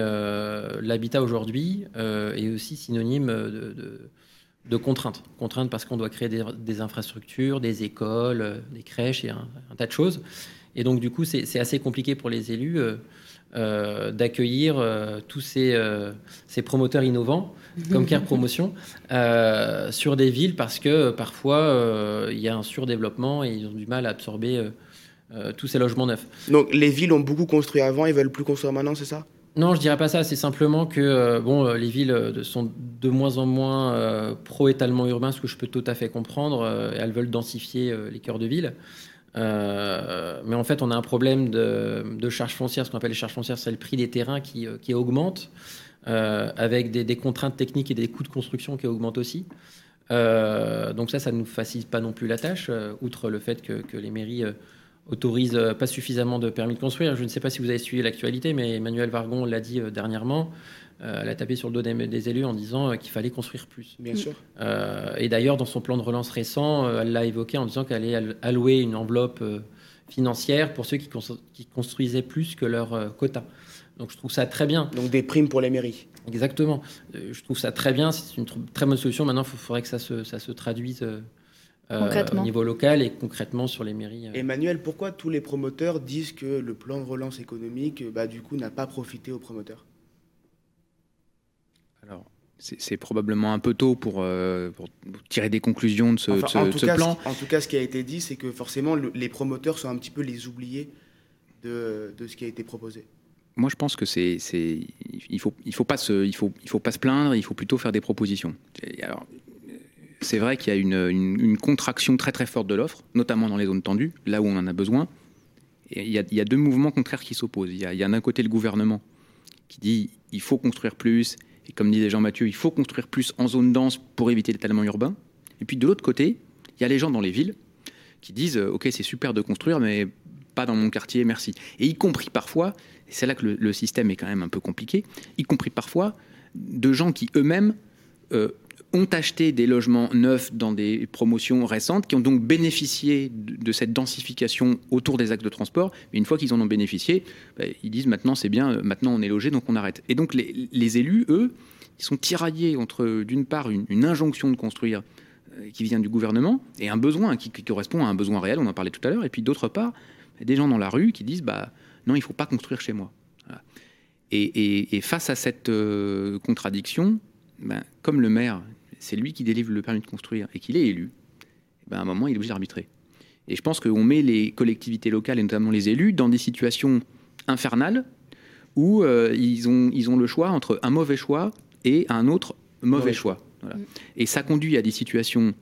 l'habitat aujourd'hui est aussi synonyme de, contraintes. Contraintes parce qu'on doit créer des, infrastructures, des écoles, des crèches et un, tas de choses. Et donc, du coup, c'est assez compliqué pour les élus euh, d'accueillir euh, tous ces, euh, ces, promoteurs innovants comme Care Promotion sur des villes parce que parfois il y a un surdéveloppement et ils ont du mal à absorber tous ces logements neufs. Donc les villes ont beaucoup construit avant, ils veulent plus construire maintenant, c'est ça? Non, je dirais pas ça. C'est simplement que bon, les villes sont de moins en moins pro-étalement urbain, ce que je peux tout à fait comprendre. elles veulent densifier les cœurs de ville. Euh, mais en fait, on a un problème de, de charges foncières. Ce qu'on appelle les charges foncières, c'est le prix des terrains qui, euh, qui augmente, euh, avec des, contraintes techniques et des coûts de construction qui augmentent aussi. donc ça, ça ne nous facilite pas non plus la tâche, outre le fait que, que les mairies autorisent pas suffisamment de permis de construire. Je ne sais pas si vous avez suivi l'actualité, mais Emmanuel Vargon l'a dit dernièrement. Euh, elle a tapé sur le dos des, élus en disant euh, qu'il fallait construire plus. Bien sûr. Euh, et d'ailleurs, dans son plan de relance récent, elle l'a évoqué en disant qu'elle allait allouer une enveloppe financière pour ceux qui, construisaient plus que leur quota. Donc je trouve ça très bien. Donc des primes pour les mairies. Exactement. je trouve ça très bien. C'est une très bonne solution. Maintenant, il faudrait que ça se, ça se traduise. au niveau local et concrètement sur les mairies. Emmanuel, pourquoi tous les promoteurs disent que le plan de relance économique, bah, du coup, n'a pas profité aux promoteurs? Alors, c'est probablement un peu tôt pour, euh, tirer des conclusions de ce, plan. En tout cas, ce qui a été dit, c'est que forcément, les promoteurs sont un petit peu les oubliés de, ce qui a été proposé. Moi, je pense que c'est, il faut, il faut pas se, il faut, il faut pas se plaindre. Il faut plutôt faire des propositions. alors, c'est vrai qu'il y a une, contraction très très forte de l'offre, notamment dans les zones tendues, là où on en a besoin. Et il, y a, deux mouvements contraires qui s'opposent. Il y a, il y a d'un côté le gouvernement qui dit il faut construire plus, et comme disait Jean-Mathieu, il faut construire plus en zone dense pour éviter l'étalement urbain. Et puis de l'autre côté, il y a les gens dans les villes qui disent euh, Ok, c'est super de construire, mais pas dans mon quartier, merci. Et y compris parfois, c'est là que le, système est quand même un peu compliqué, y compris parfois de gens qui eux-mêmes euh, ont acheté des logements neufs dans des promotions récentes, qui ont donc bénéficié de, cette densification autour des axes de transport. Une fois qu'ils en ont bénéficié, bah, ils disent maintenant c'est bien, euh, maintenant on est logé, donc on arrête. Et donc les, élus, eux, ils sont tiraillés entre d'une part une, injonction de construire euh, qui vient du gouvernement et un besoin qui, correspond à un besoin réel, on en parlait tout à l'heure, et puis d'autre part des gens dans la rue qui disent bah non il faut pas construire chez moi. Et, face à cette euh, contradiction, ben, comme le maire c'est lui qui délivre le permis de construire et qu'il est élu, eh ben à un moment, il est obligé d'arbitrer. Et je pense qu'on met les collectivités locales, et notamment les élus, dans des situations infernales où euh, ils, ont, ils ont le choix entre un mauvais choix et un autre mauvais choix. Mm. Et ça conduit à des situations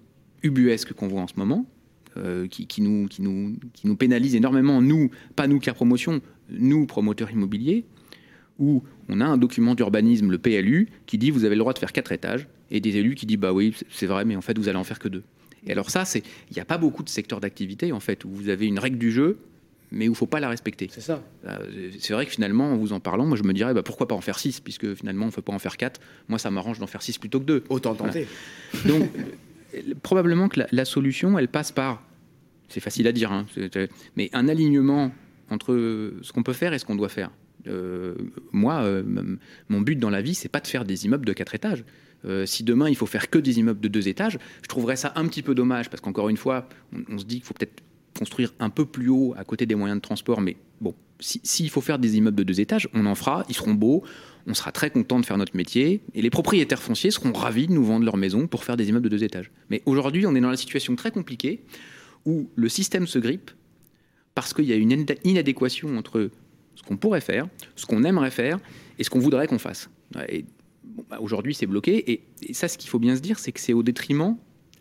ubuesques qu'on voit en ce moment, euh, qui, qui, nous, qui, nous, qui nous pénalisent énormément, nous, pas nous qui Promotion, nous, promoteurs immobiliers, où on a un document d'urbanisme, le PLU, qui dit vous avez le droit de faire quatre étages, et des élus qui disent bah oui, c'est vrai, mais en fait vous allez en faire que deux. Et alors ça, c'est, il n'y a pas beaucoup de secteurs d'activité en fait où vous avez une règle du jeu, mais où il faut pas la respecter. C'est ça. Euh, c'est vrai que finalement, en vous en parlant, moi je me dirais bah, pourquoi pas en faire six, puisque finalement on ne peut pas en faire quatre. Moi, ça m'arrange d'en faire six plutôt que deux. Autant tenter. [laughs] Donc probablement que la, solution, elle passe par, c'est facile à dire, hein, mais un alignement entre ce qu'on peut faire et ce qu'on doit faire. Euh, moi, euh, mon but dans la vie, c'est pas de faire des immeubles de quatre étages. Euh, si demain il faut faire que des immeubles de deux étages, je trouverais ça un petit peu dommage parce qu'encore une fois, on, se dit qu'il faut peut-être construire un peu plus haut à côté des moyens de transport. Mais bon, s'il faut faire des immeubles de deux étages, on en fera, ils seront beaux, on sera très content de faire notre métier et les propriétaires fonciers seront ravis de nous vendre leur maison pour faire des immeubles de deux étages. Mais aujourd'hui, on est dans la situation très compliquée où le système se grippe parce qu'il y a une inadéquation entre ce qu'on pourrait faire, ce qu'on aimerait faire et ce qu'on voudrait qu'on fasse. Et bah, aujourd'hui, c'est bloqué. Et, ça, ce qu'il faut bien se dire, c'est que c'est au détriment,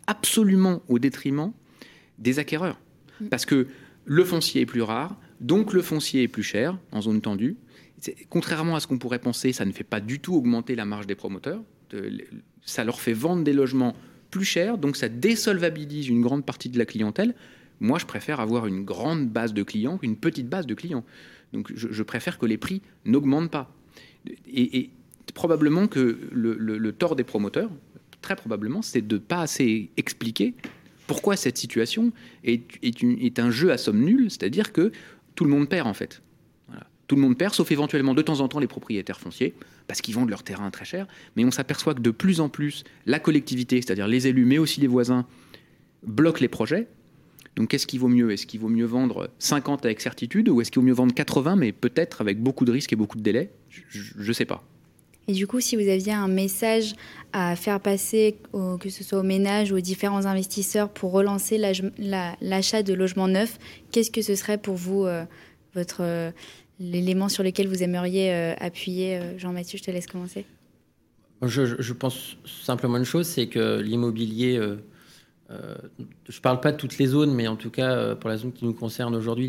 absolument au détriment des acquéreurs. Mm. Parce que le foncier est plus rare, donc le foncier est plus cher en zone tendue. Contrairement à ce qu'on pourrait penser, ça ne fait pas du tout augmenter la marge des promoteurs. Ça leur fait vendre des logements plus chers, donc ça désolvabilise une grande partie de la clientèle. Moi, je préfère avoir une grande base de clients qu'une petite base de clients. Donc, je, préfère que les prix n'augmentent pas. Et, probablement que le, tort des promoteurs, très probablement, c'est de pas assez expliquer pourquoi cette situation est, un jeu à somme nulle, c'est-à-dire que tout le monde perd en fait. Tout le monde perd, sauf éventuellement de temps en temps les propriétaires fonciers, parce qu'ils vendent leur terrain très cher. Mais on s'aperçoit que de plus en plus, la collectivité, c'est-à-dire les élus, mais aussi les voisins, bloquent les projets. Donc qu'est-ce qui vaut mieux Est-ce qu'il vaut mieux vendre 50 avec certitude ou est-ce qu'il vaut mieux vendre 80 mais peut-être avec beaucoup de risques et beaucoup de délais? Je ne sais pas. Et du coup, si vous aviez un message à faire passer, que ce soit aux ménages ou aux différents investisseurs pour relancer l'achat de logements neufs, qu'est-ce que ce serait pour vous euh, votre euh, l'élément sur lequel vous aimeriez euh, appuyer Jean-Mathieu, je te laisse commencer. Je, pense simplement une chose, c'est que l'immobilier, je ne parle pas de toutes les zones, mais en tout cas pour la zone qui nous concerne aujourd'hui,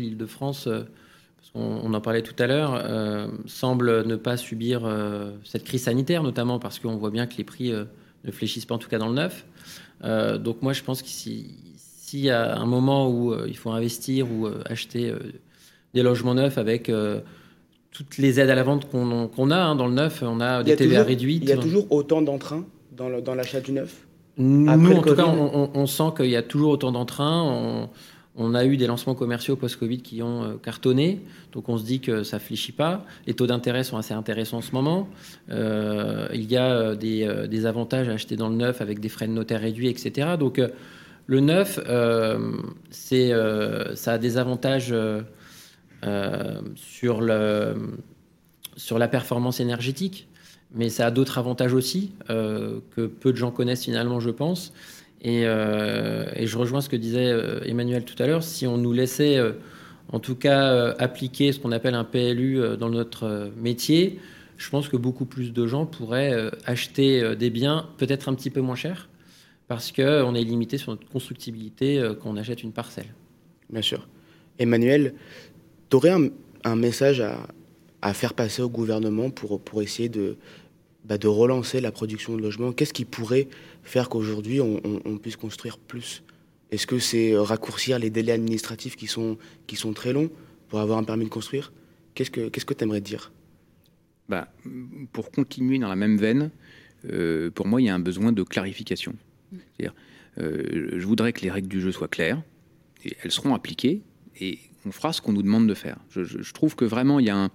l'Île-de-France, on, en parlait tout à l'heure, euh, semble ne pas subir euh, cette crise sanitaire, notamment parce qu'on voit bien que les prix euh, ne fléchissent pas, en tout cas dans le neuf. donc moi, je pense que s'il y a un moment où il faut investir ou acheter des logements neufs avec toutes les aides à la vente qu'on a hein, dans le neuf, on a des TVA réduites. Il y a toujours autant d'entrain dans l'achat du neuf? Nous, en tout cas, on, on sent qu'il y a toujours autant d'entrain. On a eu des lancements commerciaux post-Covid qui ont euh, cartonné, donc on se dit que ça fléchit pas. Les taux d'intérêt sont assez intéressants en ce moment. Euh, il y a euh, des, avantages à acheter dans le neuf avec des frais de notaire réduits, etc. Donc le neuf, ça a des avantages sur la performance énergétique, mais ça a d'autres avantages aussi que peu de gens connaissent finalement, je pense. Euh, et, je rejoins ce que disait euh, Emmanuel tout à l'heure. Si on nous laissait, euh, en tout cas, appliquer ce qu'on appelle un PLU dans notre métier, je pense que beaucoup plus de gens pourraient acheter des biens peut-être un petit peu moins chers parce qu'on est limité sur notre constructibilité quand on achète une parcelle. Bien sûr. Emmanuel, tu aurais un, message à, faire passer au gouvernement pour, pour essayer de, bah, de relancer la production de logements? Qu'est-ce qui pourrait faire qu'aujourd'hui on, puisse construire plus Est-ce que c'est raccourcir les délais administratifs qui sont, qui sont très longs pour avoir un permis de construire? Qu'est-ce que tu que aimerais dire? Bah, Pour continuer dans la même veine, euh, pour moi, il y a un besoin de clarification. Euh, je voudrais que les règles du jeu soient claires, et elles seront appliquées, et on fera ce qu'on nous demande de faire. Je, trouve que vraiment, il y a,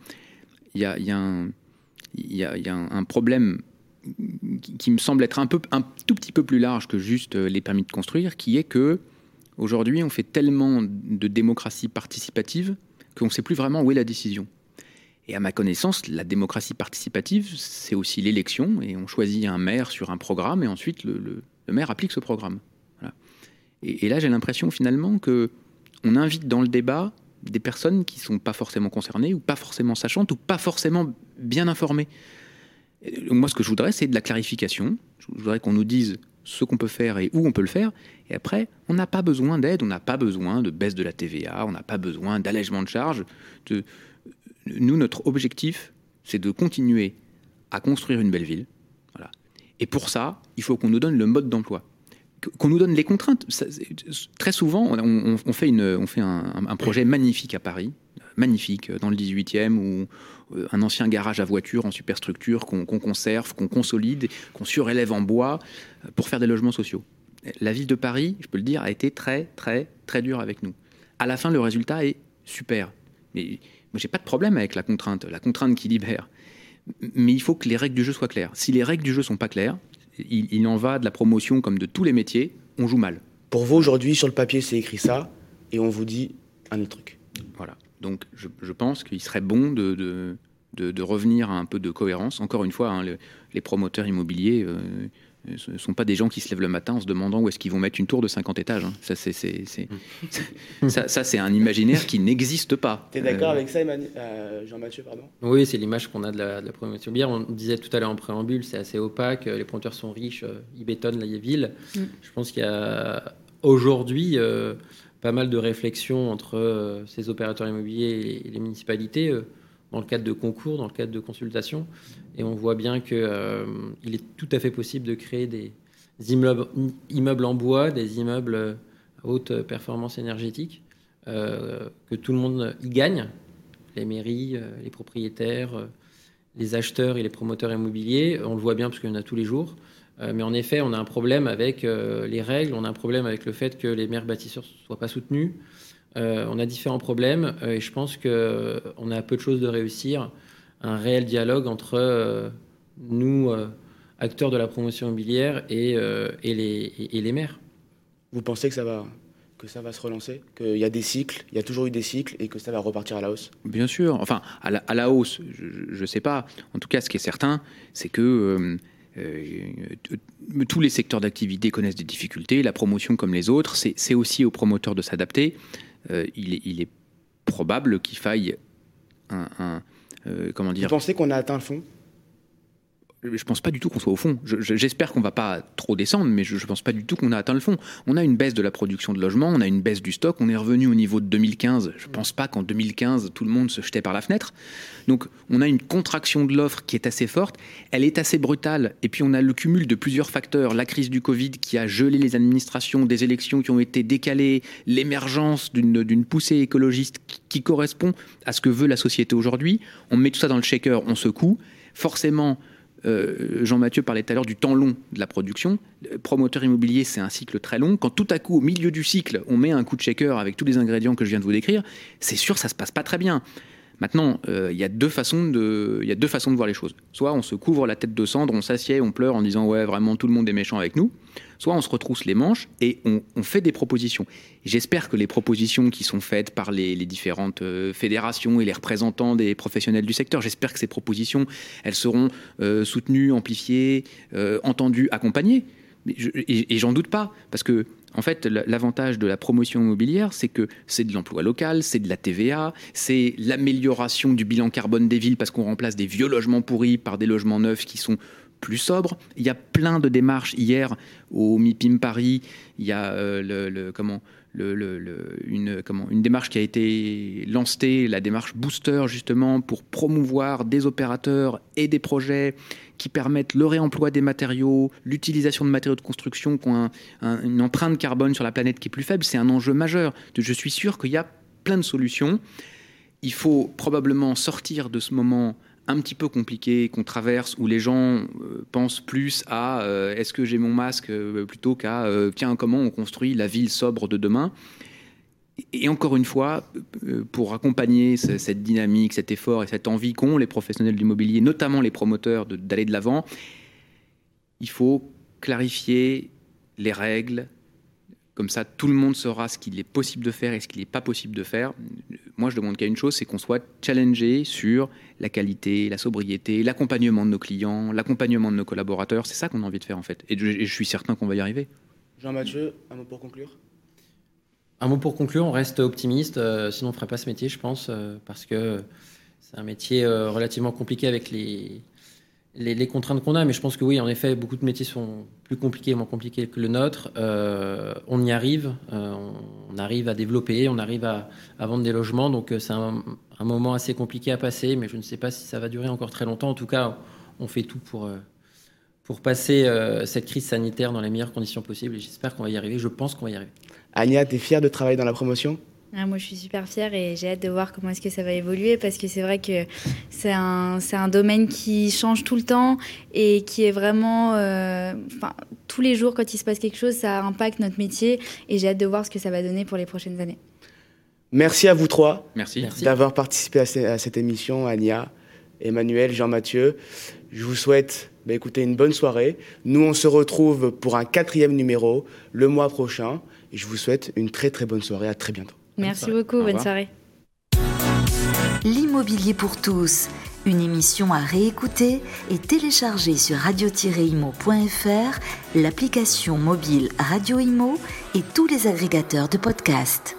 un, problème qui me semble être un, peu, un tout petit peu plus large que juste euh, les permis de construire, qui est que aujourd'hui on fait tellement de démocratie participative qu'on ne sait plus vraiment où est la décision. Et à ma connaissance, la démocratie participative, c'est aussi l'élection, et on choisit un maire sur un programme, et ensuite le, maire applique ce programme. Et, là, j'ai l'impression finalement que on invite dans le débat des personnes qui sont pas forcément concernées ou pas forcément sachantes ou pas forcément bien informées. Moi, ce que je voudrais, c'est de la clarification. Je voudrais qu'on nous dise ce qu'on peut faire et où on peut le faire. Et après, on n'a pas besoin d'aide, on n'a pas besoin de baisse de la TVA, on n'a pas besoin d'allègement de charges. Nous, notre objectif, c'est de continuer à construire une belle ville. Et pour ça, il faut qu'on nous donne le mode d'emploi qu'on nous donne les contraintes. très souvent, on, fait, un, projet magnifique à Paris, magnifique, dans le 18e, où euh, un ancien garage à voitures en superstructure qu'on conserve, qu'on consolide, qu'on surélève en bois euh, pour faire des logements sociaux. La ville de Paris, je peux le dire, a été très, très, très dure avec nous. À la fin, le résultat est super. Mais moi, j'ai pas de problème avec la contrainte, la contrainte qui libère. Mais il faut que les règles du jeu soient claires. Si les règles du jeu sont pas claires, il, en va de la promotion comme de tous les métiers, on joue mal. Pour vous, aujourd'hui, sur le papier, c'est écrit ça, et on vous dit un autre truc. Voilà. Donc, je, pense qu'il serait bon de, de, revenir à un peu de cohérence. Encore une fois, hein, les promoteurs immobiliers, euh, ce ne sont pas des gens qui se lèvent le matin en se demandant où est-ce qu'ils vont mettre une tour de 50 étages. Hein. Ça, c'est, ça, c'est un imaginaire qui n'existe pas. Tu es d'accord euh, avec ça, euh, Jean-Mathieu pardon? Oui, c'est l'image qu'on a de la, de la promotion bière. On disait tout à l'heure en préambule, c'est assez opaque, les promoteurs sont riches, euh, ils bétonnent la ville. Mm. Je pense qu'il y a aujourd'hui pas mal de réflexions entre ces opérateurs immobiliers et les municipalités dans le cadre de concours, dans le cadre de consultations. Et on voit bien qu'il euh, est tout à fait possible de créer des immeubles, en bois, des immeubles à haute performance énergétique, euh, que tout le monde y gagne, les mairies, euh, les propriétaires, les acheteurs et les promoteurs immobiliers. On le voit bien parce qu'il y en a tous les jours. Mais en effet, on a un problème avec les règles, on a un problème avec le fait que les maires bâtisseurs ne soient pas soutenus. on a différents problèmes et je pense qu'on a peu de choses de réussir un réel dialogue entre euh, nous, euh, acteurs de la promotion immobilière, et, euh, et, les, et, les maires. Vous pensez que ça va que ça va se relancer, qu'il y a des cycles, il y a toujours eu des cycles et que ça va repartir à la hausse? Bien sûr, enfin à la, à la hausse, je ne sais pas. En tout cas, ce qui est certain, c'est que tous les secteurs d'activité connaissent des difficultés, la promotion comme les autres, c'est aussi aux promoteurs de s'adapter. il, il, est probable qu'il faille un, euh, comment dire Vous pensez qu'on a atteint le fond? Je pense pas du tout qu'on soit au fond. J'espère qu'on va pas trop descendre, mais je, ne pense pas du tout qu'on a atteint le fond. On a une baisse de la production de logements, on a une baisse du stock, on est revenu au niveau de 2015. Je pense pas qu'en 2015 tout le monde se jetait par la fenêtre. Donc on a une contraction de l'offre qui est assez forte, elle est assez brutale, et puis on a le cumul de plusieurs facteurs, la crise du Covid qui a gelé les administrations, des élections qui ont été décalées, l'émergence d'une poussée écologiste qui correspond à ce que veut la société aujourd'hui. On met tout ça dans le shaker, on secoue. Forcément, euh, Jean-Mathieu parlait tout à l'heure du temps long de la production. promoteur immobilier, c'est un cycle très long. Quand tout à coup, au milieu du cycle, on met un coup de shaker avec tous les ingrédients que je viens de vous décrire, c'est sûr, ça se passe pas très bien. Maintenant, euh, il y, y a deux façons de voir les choses. Soit on se couvre la tête de cendre, on s'assied, on pleure en disant ouais, vraiment tout le monde est méchant avec nous. Soit on se retrousse les manches et on, fait des propositions. J'espère que les propositions qui sont faites par les, différentes euh, fédérations et les représentants des professionnels du secteur, j'espère que ces propositions, seront euh, soutenues, amplifiées, entendues, accompagnées. et j'en doute pas, parce que en fait, l'avantage de la promotion immobilière, c'est que c'est de l'emploi local, c'est de la TVA, c'est l'amélioration du bilan carbone des villes parce qu'on remplace des vieux logements pourris par des logements neufs qui sont plus sobres. Il y a plein de démarches. Hier, au MIPIM Paris, il y a euh, une démarche qui a été lancée, la démarche Booster, justement, pour promouvoir des opérateurs et des projets qui permettent le réemploi des matériaux, l'utilisation de matériaux de construction qui ont une empreinte carbone sur la planète qui est plus faible. C'est un enjeu majeur. Je suis sûr qu'il y a plein de solutions. Il faut probablement sortir de ce moment un petit peu compliqué qu'on traverse où les gens euh, pensent plus à euh, est-ce que j'ai mon masque euh, plutôt qu'à tiens comment on construit la ville sobre de demain et encore une fois, pour accompagner cette dynamique, cet effort et cette envie qu'ont les professionnels du mobilier, notamment les promoteurs, d'aller de l'avant, il faut clarifier les règles. Comme ça, tout le monde saura ce qu'il est possible de faire et ce qu'il n'est pas possible de faire. Moi, je demande qu'à une chose, c'est qu'on soit challengé sur la qualité, la sobriété, l'accompagnement de nos clients, l'accompagnement de nos collaborateurs. C'est ça qu'on a envie de faire, en fait. Et je, je suis certain qu'on va y arriver. Jean-Mathieu, un mot pour conclure? Un mot pour conclure, on reste optimiste, euh, sinon on ne ferait pas ce métier, je pense, euh, parce que c'est un métier euh, relativement compliqué avec les, les, contraintes qu'on a, mais je pense que oui, en effet, beaucoup de métiers sont plus compliqués, moins compliqués que le nôtre. Euh, on y arrive, euh, on arrive à développer, on arrive à, vendre des logements, donc euh, c'est un, moment assez compliqué à passer, mais je ne sais pas si ça va durer encore très longtemps. En tout cas, on fait tout pour, pour passer cette crise sanitaire dans les meilleures conditions possibles, et j'espère qu'on va y arriver. Je pense qu'on va y arriver. Anya, tu es fière de travailler dans la promotion? Ah, moi, je suis super fière et j'ai hâte de voir comment est-ce que ça va évoluer parce que c'est vrai que c'est un, un domaine qui change tout le temps et qui est vraiment... Euh, tous les jours, quand il se passe quelque chose, ça impacte notre métier et j'ai hâte de voir ce que ça va donner pour les prochaines années. Merci à vous trois Merci. d'avoir participé à, cette émission, Ania, Emmanuel, Jean-Mathieu. Je vous souhaite bah, écoutez, une bonne soirée. Nous, on se retrouve pour un quatrième numéro le mois prochain. Et je vous souhaite une très très bonne soirée. À très bientôt. Merci beaucoup, bonne soirée. L'immobilier pour tous, une émission à réécouter et télécharger sur radio-imo.fr, l'application mobile Radio Imo et tous les agrégateurs de podcasts.